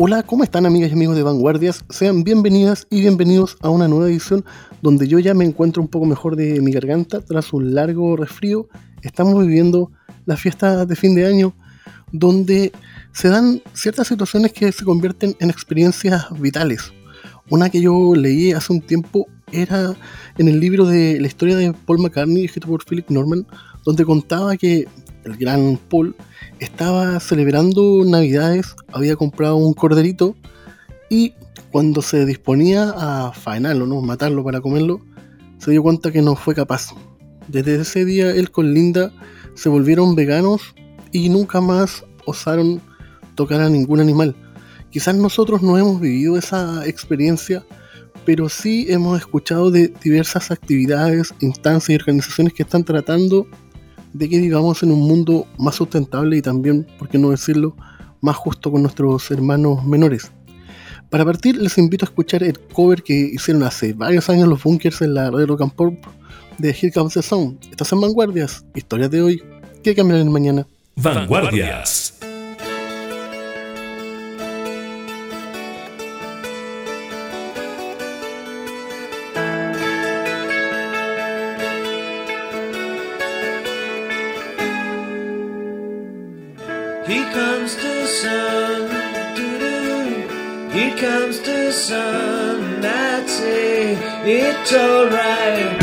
Hola, ¿cómo están amigas y amigos de Vanguardias? Sean bienvenidas y bienvenidos a una nueva edición donde yo ya me encuentro un poco mejor de mi garganta tras un largo resfrío. Estamos viviendo la fiesta de fin de año donde se dan ciertas situaciones que se convierten en experiencias vitales. Una que yo leí hace un tiempo era en el libro de la historia de Paul McCartney, escrito por Philip Norman, donde contaba que el gran Paul estaba celebrando Navidades, había comprado un corderito y cuando se disponía a faenarlo, ¿no? matarlo para comerlo, se dio cuenta que no fue capaz. Desde ese día él con Linda se volvieron veganos y nunca más osaron tocar a ningún animal. Quizás nosotros no hemos vivido esa experiencia, pero sí hemos escuchado de diversas actividades, instancias y organizaciones que están tratando de que vivamos en un mundo más sustentable y también, por qué no decirlo, más justo con nuestros hermanos menores. Para partir, les invito a escuchar el cover que hicieron hace varios años los bunkers en la radio Rock and Pop de Here Comes the Sound. Estas son Vanguardias, historias de hoy que cambiarán el mañana. Vanguardias. Say it's alright.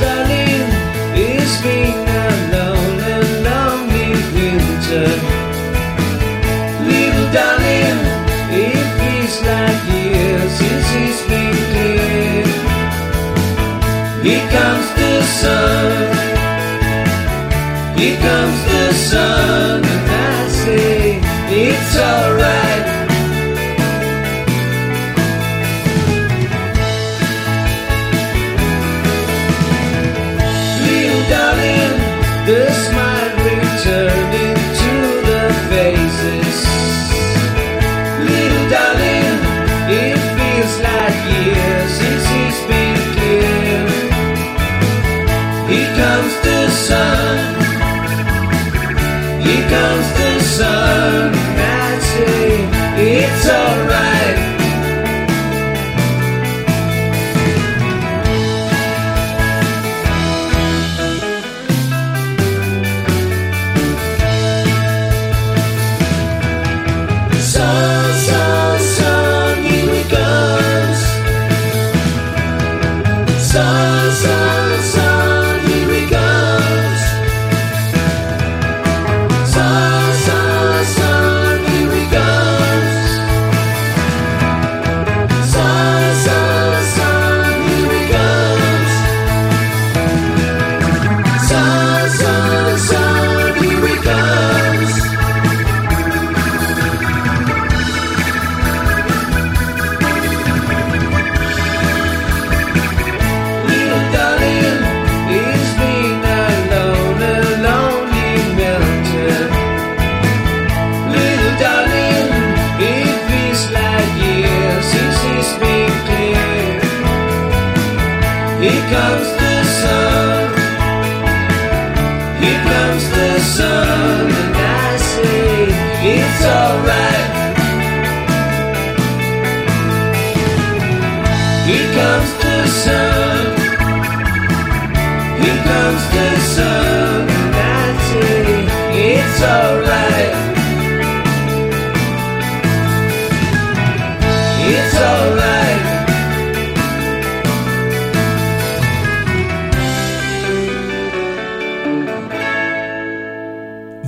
Darling, it's been a long and lonely winter. Little darling, it feels like years since been. Here comes the sun. Here comes the sun, alright. Little darling, the faces. Little darling, it feels like years since been. Here comes the sun. Here comes the sun, it's alright.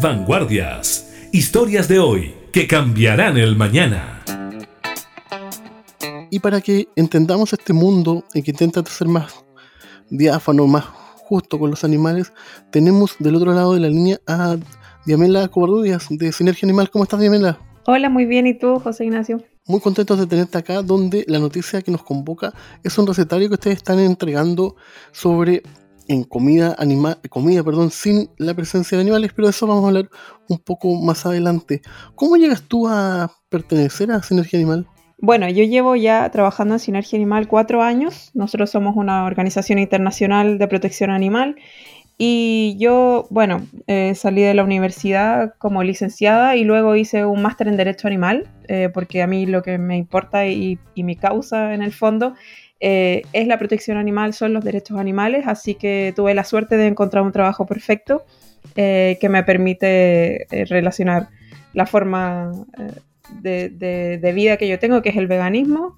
Vanguardias. Historias de hoy que cambiarán el mañana. Y para que entendamos este mundo y que intenta ser más diáfano, más justo con los animales, tenemos del otro lado de la línea a Diamela Covarrubias de Sinergia Animal. ¿Cómo estás, Diamela? Hola, muy bien. ¿Y tú, José Ignacio? Muy contentos de tenerte acá, donde la noticia que nos convoca es un recetario que ustedes están entregando sobre en comida animal, comida, perdón, sin la presencia de animales, pero de eso vamos a hablar un poco más adelante. ¿Cómo llegas tú a pertenecer a Sinergia Animal? Bueno, yo llevo ya trabajando en Sinergia Animal cuatro años. Nosotros somos una organización internacional de protección animal y yo, bueno, eh, salí de la universidad como licenciada y luego hice un máster en Derecho Animal, eh, porque a mí lo que me importa y, mi causa en el fondo eh, es la protección animal, son los derechos animales, así que tuve la suerte de encontrar un trabajo perfecto eh, que me permite relacionar la forma de, de, de, vida que yo tengo, que es el veganismo,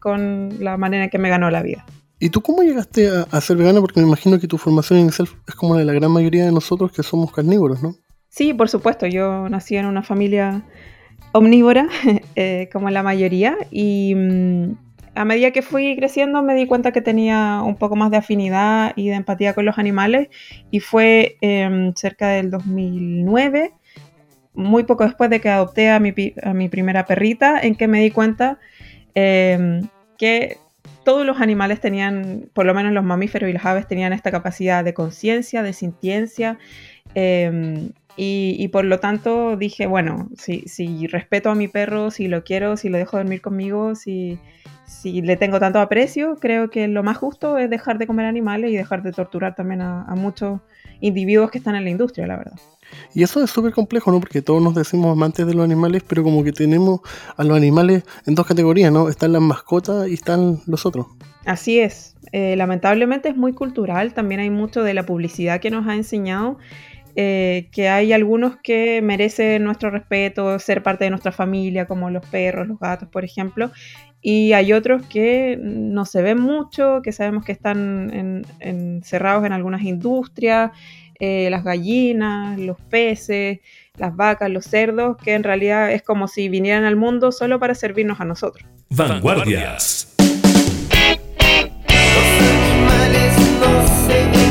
con la manera en que me ganó la vida. ¿Y tú cómo llegaste a, ser vegana? Porque me imagino que tu formación inicial es como la de la gran mayoría de nosotros que somos carnívoros, ¿no? Sí, por supuesto. Yo nací en una familia omnívora, como la mayoría, y... Mmm, a medida que fui creciendo me di cuenta que tenía un poco más de afinidad y de empatía con los animales y fue eh, cerca del 2009, muy poco después de que adopté a mi, a mi primera perrita, en que me di cuenta eh, que todos los animales tenían, por lo menos los mamíferos y las aves tenían esta capacidad de conciencia, de sintiencia. Eh, y, por lo tanto dije, bueno, si, respeto a mi perro, si lo quiero, si lo dejo dormir conmigo, si, si le tengo tanto aprecio, creo que lo más justo es dejar de comer animales y dejar de torturar también a, a muchos individuos que están en la industria, la verdad. Y eso es súper complejo, ¿no? Porque todos nos decimos amantes de los animales, pero como que tenemos a los animales en dos categorías, ¿no? Están las mascotas y están los otros. Así es. Eh, lamentablemente es muy cultural, también hay mucho de la publicidad que nos ha enseñado eh, que hay algunos que merecen nuestro respeto, ser parte de nuestra familia, como los perros, los gatos, por ejemplo, y hay otros que no se ven mucho, que sabemos que están en, encerrados en algunas industrias, eh, las gallinas, los peces, las vacas, los cerdos, que en realidad es como si vinieran al mundo solo para servirnos a nosotros. Vanguardias. Los animales no se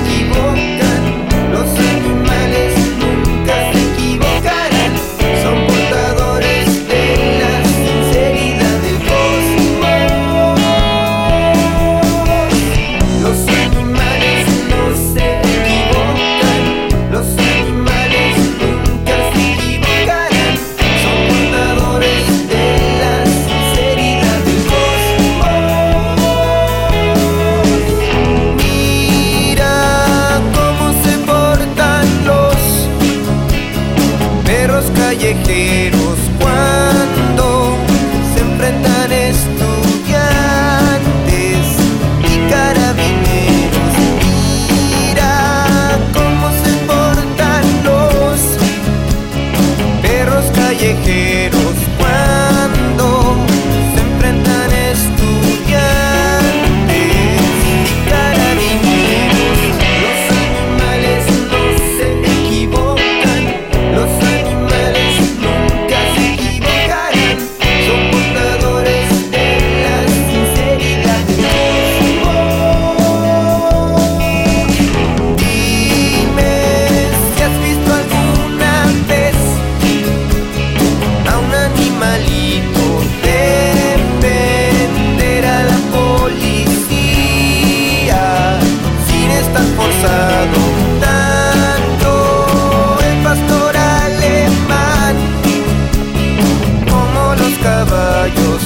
yo.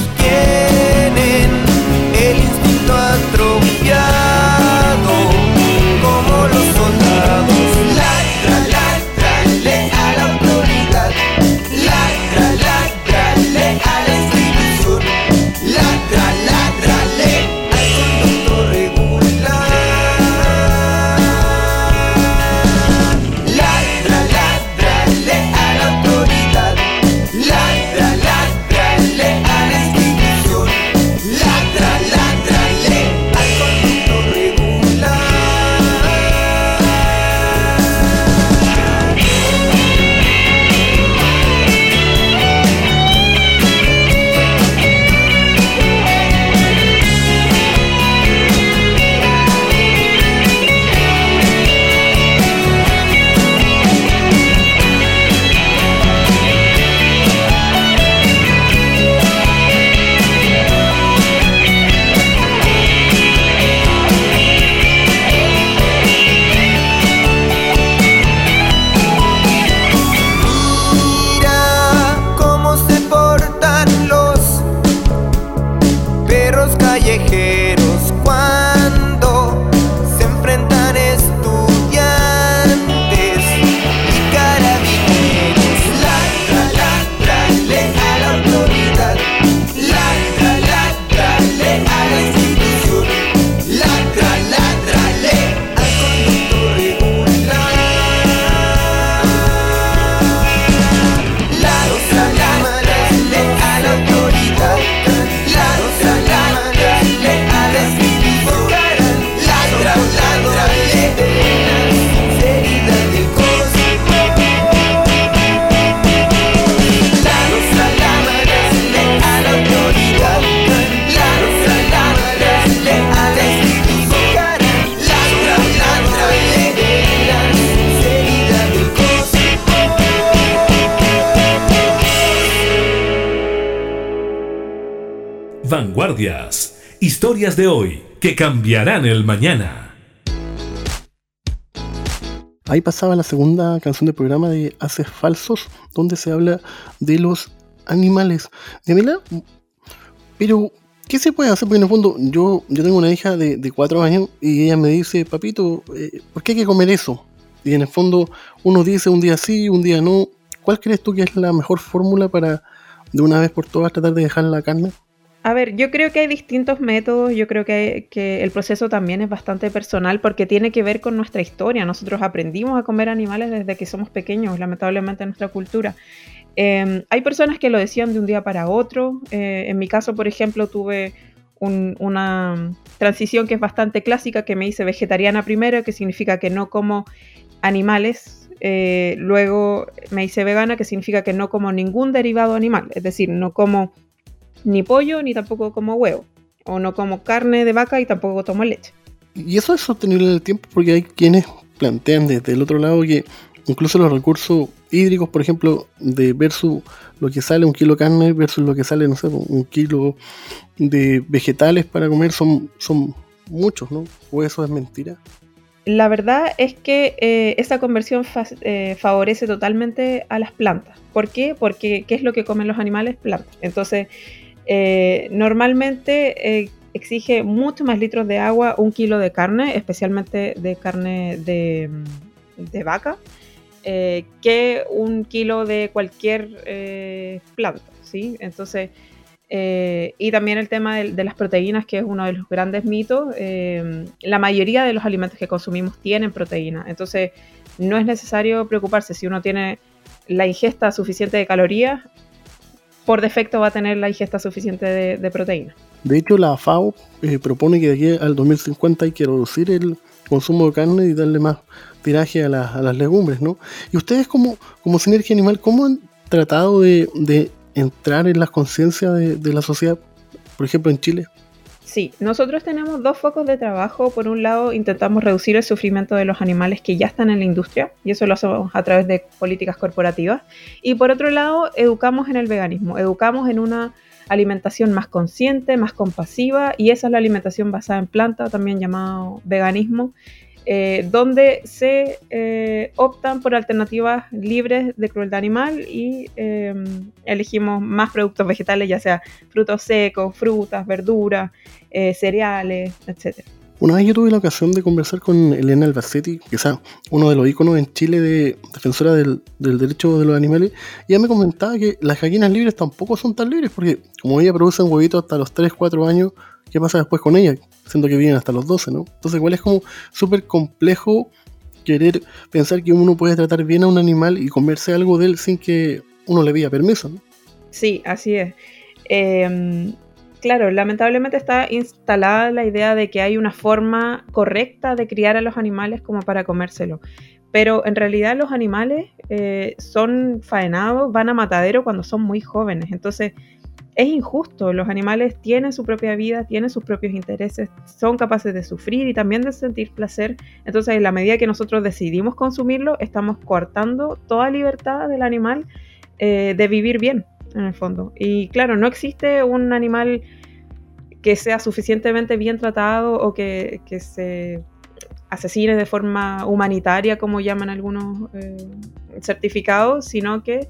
Vanguardias. Historias de hoy que cambiarán el mañana. Ahí pasaba la segunda canción del programa de Haces Falsos, donde se habla de los animales. Yamila, pero ¿qué se puede hacer? Porque en el fondo yo, yo tengo una hija de, de cuatro años y ella me dice, papito, eh, ¿por qué hay que comer eso? Y en el fondo uno dice un día sí, un día no. ¿Cuál crees tú que es la mejor fórmula para de una vez por todas tratar de dejar la carne? A ver, yo creo que hay distintos métodos, yo creo que, que, el proceso también es bastante personal porque tiene que ver con nuestra historia. Nosotros aprendimos a comer animales desde que somos pequeños, lamentablemente en nuestra cultura. Eh, hay personas que lo decían de un día para otro. Eh, en mi caso, por ejemplo, tuve un, una transición que es bastante clásica, que me hice vegetariana primero, que significa que no como animales. Eh, luego me hice vegana, que significa que no como ningún derivado animal, es decir, no como ni pollo ni tampoco como huevo, o no como carne de vaca y tampoco tomo leche. Y eso es sostenible en el tiempo porque hay quienes plantean desde el otro lado que incluso los recursos hídricos, por ejemplo, de versus lo que sale un kilo de carne versus lo que sale, no sé, un kilo de vegetales para comer son, son muchos, ¿no? ¿O eso es mentira? La verdad es que eh, esa conversión fa eh, favorece totalmente a las plantas. ¿Por qué? Porque ¿qué es lo que comen los animales? Plantas. Entonces, eh, normalmente eh, exige mucho más litros de agua un kilo de carne, especialmente de carne de, vaca, eh, que un kilo de cualquier planta. ¿sí? Entonces, y también el tema de, de, las proteínas, que es uno de los grandes mitos. la mayoría de los alimentos que consumimos tienen proteína. Entonces, no es necesario preocuparse si uno tiene la ingesta suficiente de calorías, por defecto va a tener la ingesta suficiente de, proteína. De hecho, la FAO eh, propone que de aquí al 2050 hay que reducir el consumo de carne y darle más tiraje a, la, a las legumbres, ¿no? Y ustedes como, como Sinergia Animal, ¿cómo han tratado de, entrar en las conciencias de la sociedad, por ejemplo, en Chile? Sí, nosotros tenemos dos focos de trabajo. Por un lado, intentamos reducir el sufrimiento de los animales que ya están en la industria, y eso lo hacemos a través de políticas corporativas. Y por otro lado, educamos en el veganismo, educamos en una alimentación más consciente, más compasiva, y esa es la alimentación basada en planta, también llamado veganismo, eh, donde se eh, optan por alternativas libres de crueldad animal y eh, elegimos más productos vegetales, ya sea frutos secos, frutas, verduras, eh, cereales, etc. Una vez yo tuve la ocasión de conversar con Elena Albacetti, quizá uno de los íconos en Chile de defensora del, derecho de los animales, y ella me comentaba que las gallinas libres tampoco son tan libres, porque como ella producen huevitos hasta los 3, 4 años, ¿qué pasa después con ella? Siendo que viven hasta los 12, ¿no? Entonces igual es como súper complejo querer pensar que uno puede tratar bien a un animal y comerse algo de él sin que uno le pida permiso, ¿no? Sí, así es. Eh, claro, lamentablemente está instalada la idea de que hay una forma correcta de criar a los animales como para comérselo. Pero en realidad los animales eh, son faenados, van a matadero cuando son muy jóvenes. Entonces es injusto. Los animales tienen su propia vida, tienen sus propios intereses, son capaces de sufrir y también de sentir placer. Entonces, en la medida que nosotros decidimos consumirlo, estamos coartando toda libertad del animal eh, de vivir bien, en el fondo. Y claro, no existe un animal que sea suficientemente bien tratado o que, que se asesine de forma humanitaria, como llaman algunos eh, certificados, sino que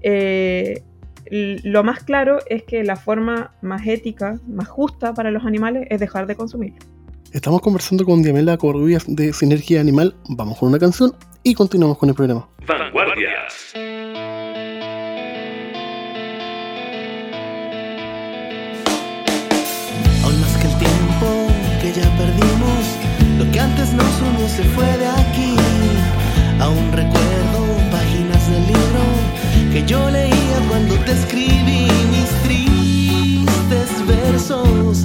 eh, lo más claro es que la forma más ética, más justa para los animales es dejar de consumir. Estamos conversando con Diamela Corrubias de Sinergia Animal. Vamos con una canción y continuamos con el programa. Vanguardias. Aún más que el tiempo que ya perdimos, lo que antes nos unió se fue de aquí. Aún recuerdo que yo leía cuando te escribí mis tristes versos.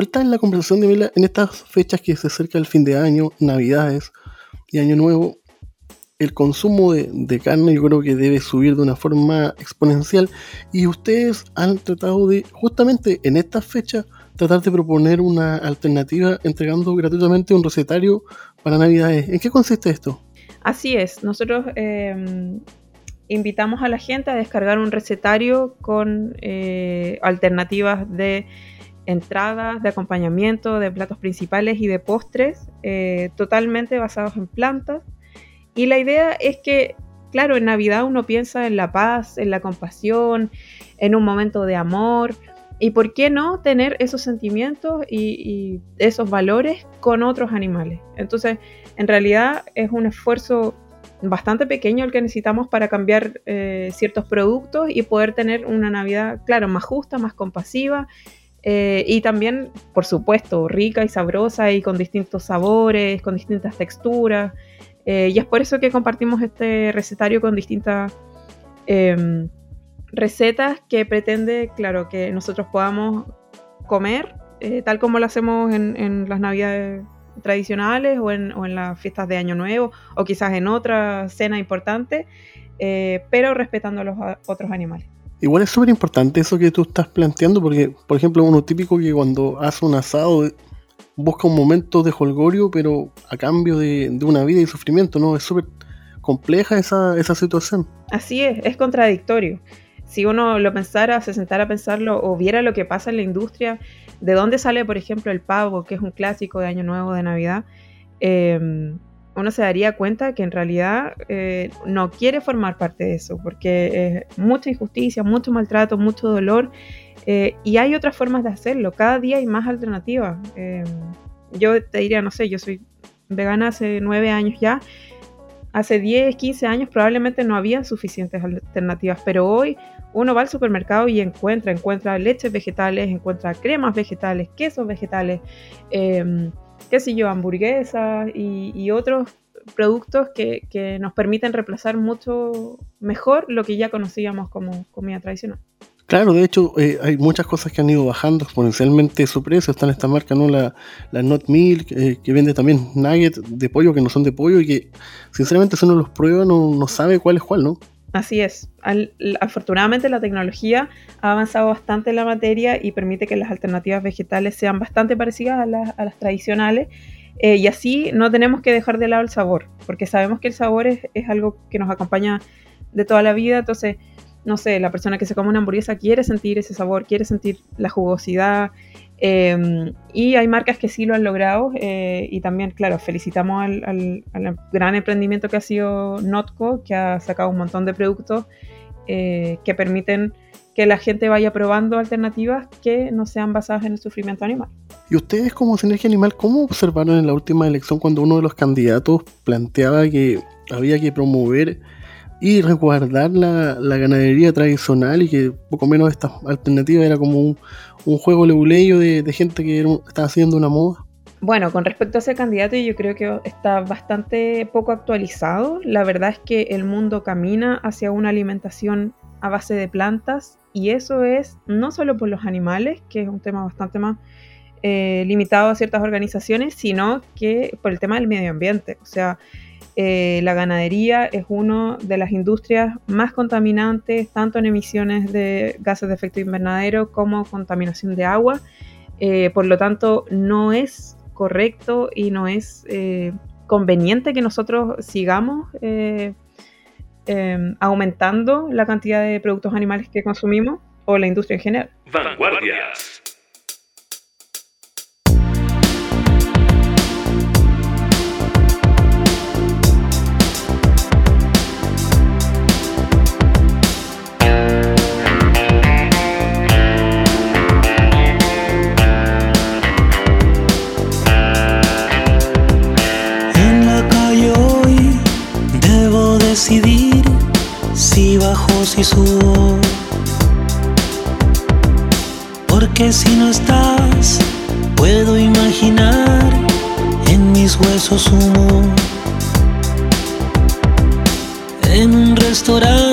Vuelta en la conversación de Mela, en estas fechas que se acerca el fin de año, Navidades y Año Nuevo, el consumo de, de carne yo creo que debe subir de una forma exponencial y ustedes han tratado de, justamente en estas fechas, tratar de proponer una alternativa entregando gratuitamente un recetario para Navidades. ¿En qué consiste esto? Así es, nosotros eh, invitamos a la gente a descargar un recetario con eh, alternativas de entradas, de acompañamiento, de platos principales y de postres, eh, totalmente basados en plantas. Y la idea es que, claro, en Navidad uno piensa en la paz, en la compasión, en un momento de amor. ¿Y por qué no tener esos sentimientos y, esos valores con otros animales? Entonces, en realidad es un esfuerzo bastante pequeño el que necesitamos para cambiar eh, ciertos productos y poder tener una Navidad, claro, más justa, más compasiva eh, y también, por supuesto, rica y sabrosa y con distintos sabores, con distintas texturas. Eh, y es por eso que compartimos este recetario con distintas em, recetas que pretende, claro, que nosotros podamos comer eh, tal como lo hacemos en, las navidades tradicionales o en, las fiestas de Año Nuevo o quizás en otra cena importante, pero respetando a los otros animales. Igual es súper importante eso que tú estás planteando porque, por ejemplo, uno típico que cuando hace un asado busca un momento de holgorio, pero a cambio de, de una vida y sufrimiento, ¿no? Es súper compleja esa, esa situación. Así es, es contradictorio. Si uno lo pensara, se sentara a pensarlo o viera lo que pasa en la industria, de dónde sale, por ejemplo, el pavo, que es un clásico de Año Nuevo, de Navidad, eh, uno se daría cuenta que en realidad eh, no quiere formar parte de eso, porque es mucha injusticia, mucho maltrato, mucho dolor, eh, y hay otras formas de hacerlo. Cada día hay más alternativas. Eh, yo te diría, no sé, yo soy vegana hace nueve años ya. Hace 10, 15 años probablemente no había suficientes alternativas, pero hoy uno va al supermercado y encuentra, encuentra leches vegetales, encuentra cremas vegetales, quesos vegetales, eh, qué sé yo, hamburguesas y, otros productos que, que, nos permiten reemplazar mucho mejor lo que ya conocíamos como comida tradicional. Claro, de hecho, eh, hay muchas cosas que han ido bajando exponencialmente su precio. Está en esta marca, ¿no? La, la Not Milk, eh, que vende también nuggets de pollo que no son de pollo y que, sinceramente, si uno los prueba, no, no sabe cuál es cuál, ¿no? Así es. Afortunadamente la tecnología ha avanzado bastante en la materia y permite que las alternativas vegetales sean bastante parecidas a las tradicionales. Eh, y así no tenemos que dejar de lado el sabor, porque sabemos que el sabor es, es, algo que nos acompaña de toda la vida. Entonces, no sé, la persona que se come una hamburguesa quiere sentir ese sabor, quiere sentir la jugosidad. Em, y hay marcas que sí lo han logrado eh, y también, claro, felicitamos al, gran emprendimiento que ha sido Notco, que ha sacado un montón de productos eh, que permiten que la gente vaya probando alternativas que no sean basadas en el sufrimiento animal. ¿Y ustedes como Sinergia Animal, cómo observaron en la última elección cuando uno de los candidatos planteaba que había que promover y resguardar la, ganadería tradicional y que poco menos esta alternativa era como un, juego leguleyo de, gente que estaba haciendo una moda? Bueno, con respecto a ese candidato, yo creo que está bastante poco actualizado. La verdad es que el mundo camina hacia una alimentación a base de plantas y eso es no solo por los animales, que es un tema bastante más eh, limitado a ciertas organizaciones, sino que por el tema del medio ambiente. O sea, eh, la ganadería es una de las industrias más contaminantes, tanto en emisiones de gases de efecto invernadero como contaminación de agua. Eh, por lo tanto, no es correcto y no es conveniente que nosotros sigamos Em, aumentando la cantidad de productos animales que consumimos o la industria en general. Vanguardias. Porque si no estás, puedo imaginar en mis huesos humo. En un restaurante,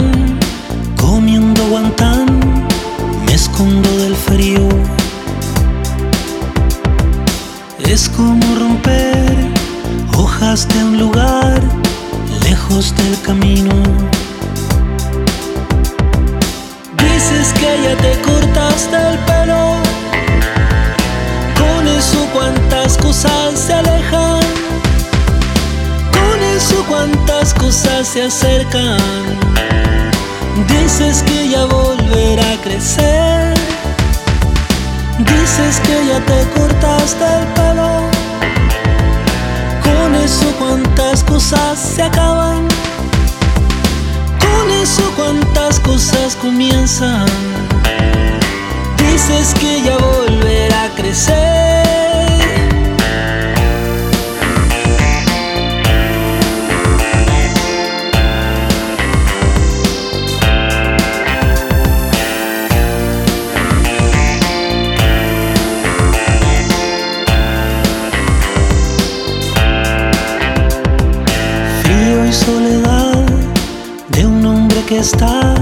está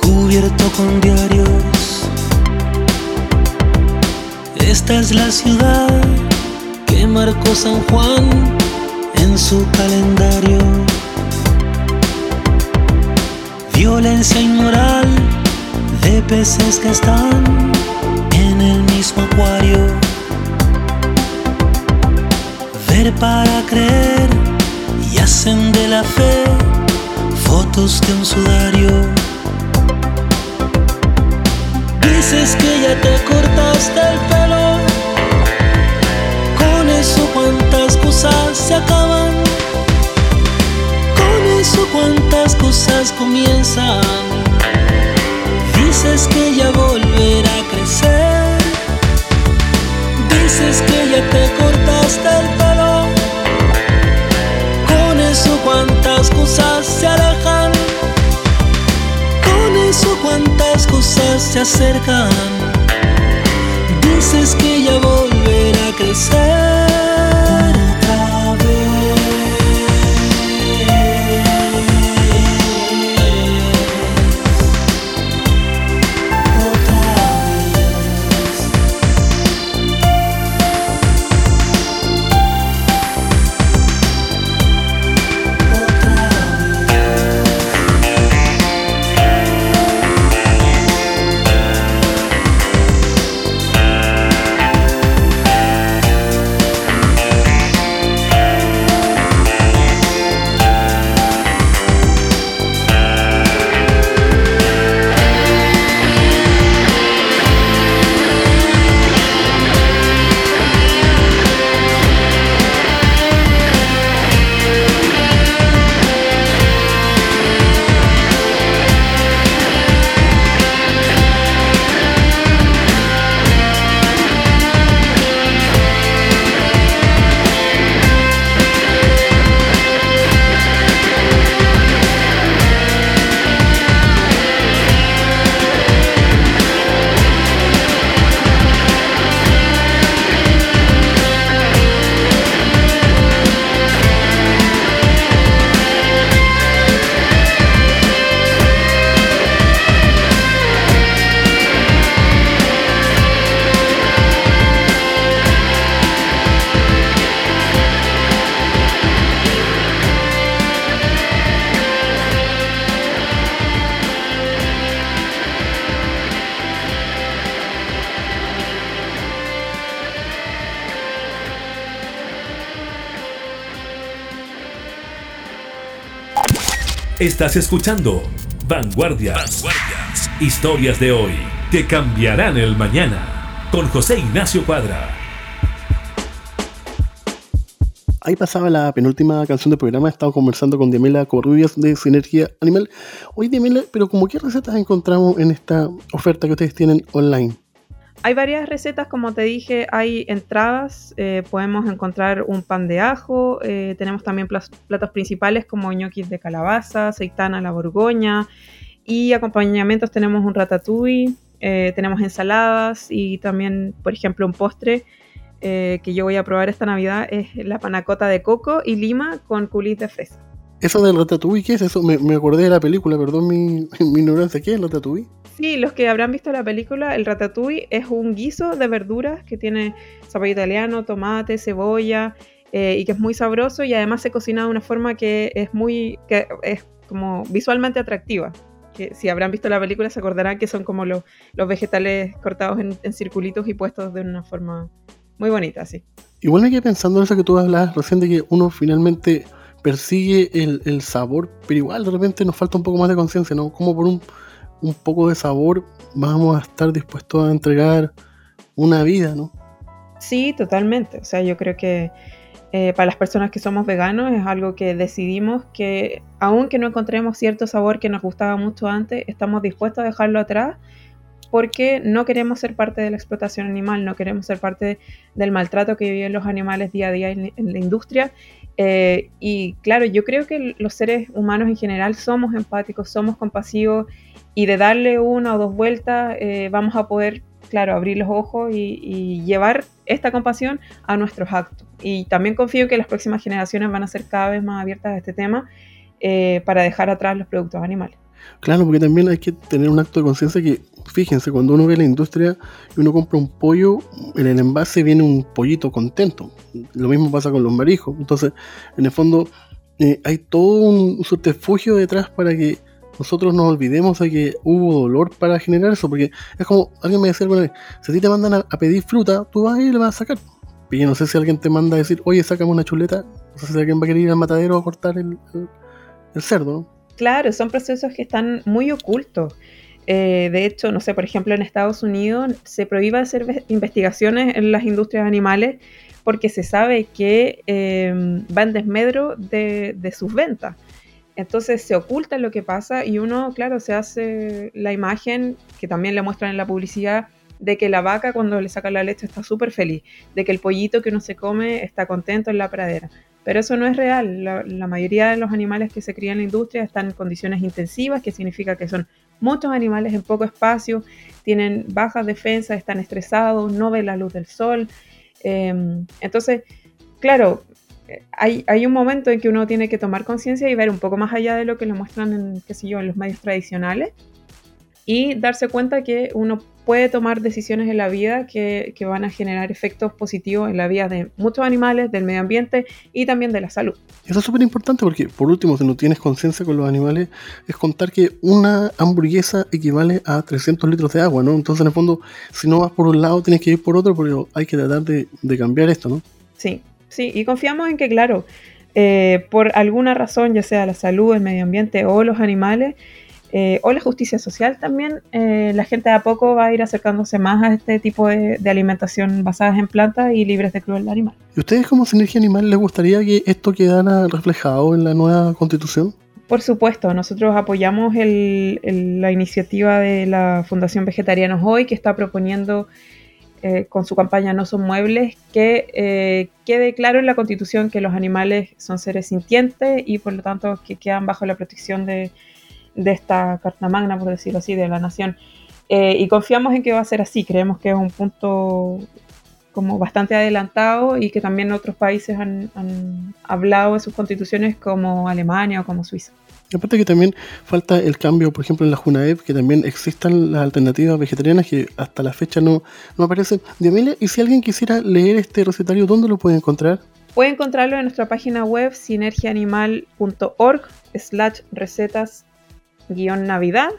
cubierto con diarios. Esta es la ciudad que marcó San Juan en su calendario. Violencia inmoral de peces que están en el mismo acuario. Ver para creer y hacen de la fe de un sudario. Dices que ya te cortaste el pelo. Con eso cuántas cosas se acaban. Con eso cuántas cosas comienzan. Dices que ya volverá a crecer. Dices que ya te cortaste cosas se acercan. Dices que ya volverá a crecer. Estás escuchando Vanguardias. Vanguardias. Historias de hoy que cambiarán el mañana. Con José Ignacio Cuadra. Ahí pasaba la penúltima canción del programa. He estado conversando con Diamela Corrubias de Sinergia Animal. Hoy, Diamela, pero como qué recetas encontramos en esta oferta que ustedes tienen online? Hay varias recetas, como te dije, hay entradas, eh, podemos encontrar un pan de ajo, eh, tenemos también platos principales como ñoquis de calabaza, aceitana la borgoña y acompañamientos tenemos un ratatouille, eh, tenemos ensaladas y también, por ejemplo, un postre que yo voy a probar esta Navidad es la panacota de coco y lima con culis de fresa. ¿Eso del ratatouille qué es eso? Me, acordé de la película, perdón mi, mi ignorancia, ¿qué es el ratatouille? Sí, los que habrán visto la película, el ratatouille es un guiso de verduras que tiene zapallo italiano, tomate, cebolla eh, y que es muy sabroso y además se cocina de una forma que es muy, que es como visualmente atractiva. Que si habrán visto la película se acordarán que son como los, los vegetales cortados en, circulitos y puestos de una forma muy bonita, sí. Igual me quedé pensando en eso que tú hablabas recién de que uno finalmente persigue el, el sabor, pero igual de repente nos falta un poco más de conciencia, ¿no? Como por un un poco de sabor, vamos a estar dispuestos a entregar una vida, ¿no? Sí, totalmente. O sea, yo creo que eh, para las personas que somos veganos es algo que decidimos que, aunque no encontremos cierto sabor que nos gustaba mucho antes, estamos dispuestos a dejarlo atrás porque no queremos ser parte de la explotación animal, no queremos ser parte del maltrato que viven los animales día a día en, la industria. Eh, y claro, yo creo que los seres humanos en general somos empáticos, somos compasivos y de darle una o dos vueltas eh, vamos a poder, claro, abrir los ojos y, llevar esta compasión a nuestros actos. Y también confío que las próximas generaciones van a ser cada vez más abiertas a este tema eh, para dejar atrás los productos animales. Claro, porque también hay que tener un acto de conciencia que, fíjense, cuando uno ve la industria y uno compra un pollo, en el envase viene un pollito contento. Lo mismo pasa con los marijos. Entonces, en el fondo, eh, hay todo un subterfugio detrás para que nosotros nos olvidemos de que hubo dolor para generar eso, porque es como, alguien me decía alguna vez, si a ti te mandan a, pedir fruta, tú vas y le vas a sacar. Y yo no sé si alguien te manda a decir, oye, sácame una chuleta, no sé si alguien va a querer ir al matadero a cortar el, cerdo, ¿no? Claro, son procesos que están muy ocultos. Eh, de hecho, no sé, por ejemplo, en Estados Unidos se prohíbe hacer investigaciones en las industrias animales porque se sabe que eh, va en desmedro de, de sus ventas. Entonces se oculta lo que pasa y uno, claro, se hace la imagen que también le muestran en la publicidad de que la vaca cuando le saca la leche está súper feliz, de que el pollito que uno se come está contento en la pradera. Pero eso no es real. La, mayoría de los animales que se crían en la industria están en condiciones intensivas, que significa que son muchos animales en poco espacio, tienen bajas defensas, están estresados, no ven la luz del sol. Em, entonces, claro, hay, un momento en que uno tiene que tomar conciencia y ver un poco más allá de lo que le muestran en, qué sé yo, en los medios tradicionales y darse cuenta que uno puede tomar decisiones en la vida que, van a generar efectos positivos en la vida de muchos animales, del medio ambiente y también de la salud. Eso es súper importante porque, por último, si no tienes conciencia con los animales, es contar que una hamburguesa equivale a 300 litros de agua, ¿no? Entonces, en el fondo, si no vas por un lado, tienes que ir por otro, pero hay que tratar de, de cambiar esto, ¿no? Sí, Sí, y confiamos en que, claro, eh, por alguna razón, ya sea la salud, el medio ambiente o los animales, eh, o la justicia social también, eh, la gente de a poco va a ir acercándose más a este tipo de, alimentación basadas en plantas y libres de crueldad animal. ¿Y ustedes como Sinergia Animal les gustaría que esto quedara reflejado en la nueva constitución? Por supuesto, nosotros apoyamos la iniciativa de la Fundación Vegetarianos Hoy, que está proponiendo eh, con su campaña No son muebles, que quede claro en la Constitución que los animales son seres sintientes y por lo tanto que quedan bajo la protección de, esta Carta Magna, por decirlo así, de la nación. Eh, y confiamos en que va a ser así, creemos que es un punto como bastante adelantado y que también otros países han, han hablado de sus constituciones como Alemania o como Suiza. Aparte que también falta el cambio, por ejemplo, en la Junaev, que también existan las alternativas vegetarianas que hasta la fecha no, no aparecen. Diamelia, y si alguien quisiera leer este recetario, ¿dónde lo puede encontrar? Puede encontrarlo en nuestra página web sinergiaanimal.org slash recetas navidad.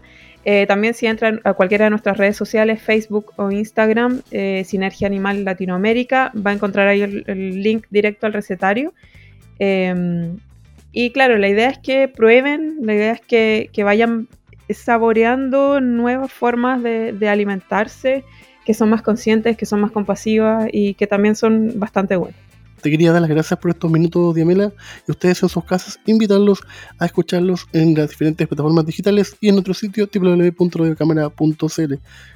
Eh, también si entran a cualquiera de nuestras redes sociales, Facebook o Instagram, eh, Sinergia Animal Latinoamérica, va a encontrar ahí el, link directo al recetario. Em, Y claro, la idea es que prueben, la idea es que, vayan saboreando nuevas formas de, de, alimentarse, que son más conscientes, que son más compasivas y que también son bastante buenas. Te quería dar las gracias por estos minutos, Diamela, y ustedes en sus casas, invitarlos a escucharlos en las diferentes plataformas digitales y en nuestro sitio www.radiocámara.cl.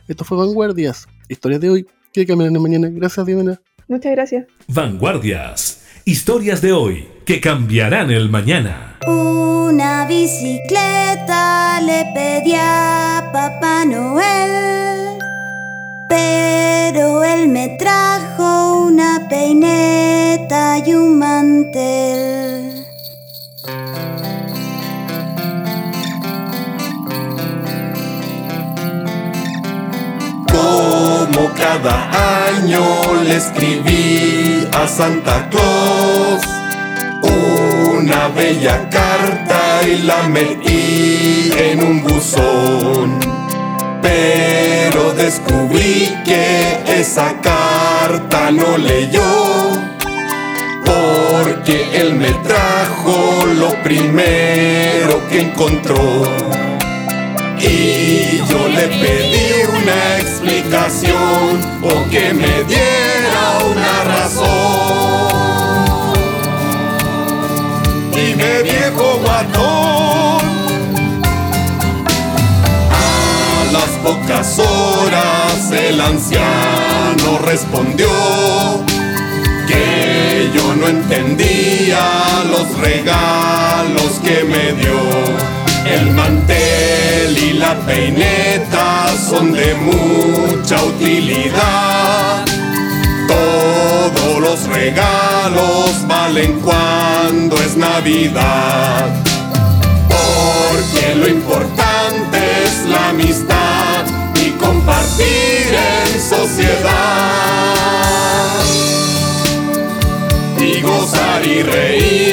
Esto fue Vanguardias, historias de hoy que cambiarán mañana. Gracias, Diamela. Muchas gracias. Vanguardias, historias de hoy que cambiarán el mañana. Una bicicleta le pedía a Papá Noel pero él me trajo una peineta y un mantel. Como cada año le escribí a Santa Claus una bella carta y la metí en un buzón descubrí que esa carta no leyó, porque él me trajo lo primero que encontró. Y yo le pedí una explicación o que me diera una razón. Y me viejo guatón las pocas horas el anciano respondió que yo no entendía los regalos que me dio. El mantel y la peineta son de mucha utilidad. Todos los regalos valen cuando es Navidad. Porque lo importante es la amistad compartir en sociedad. Y gozar y reír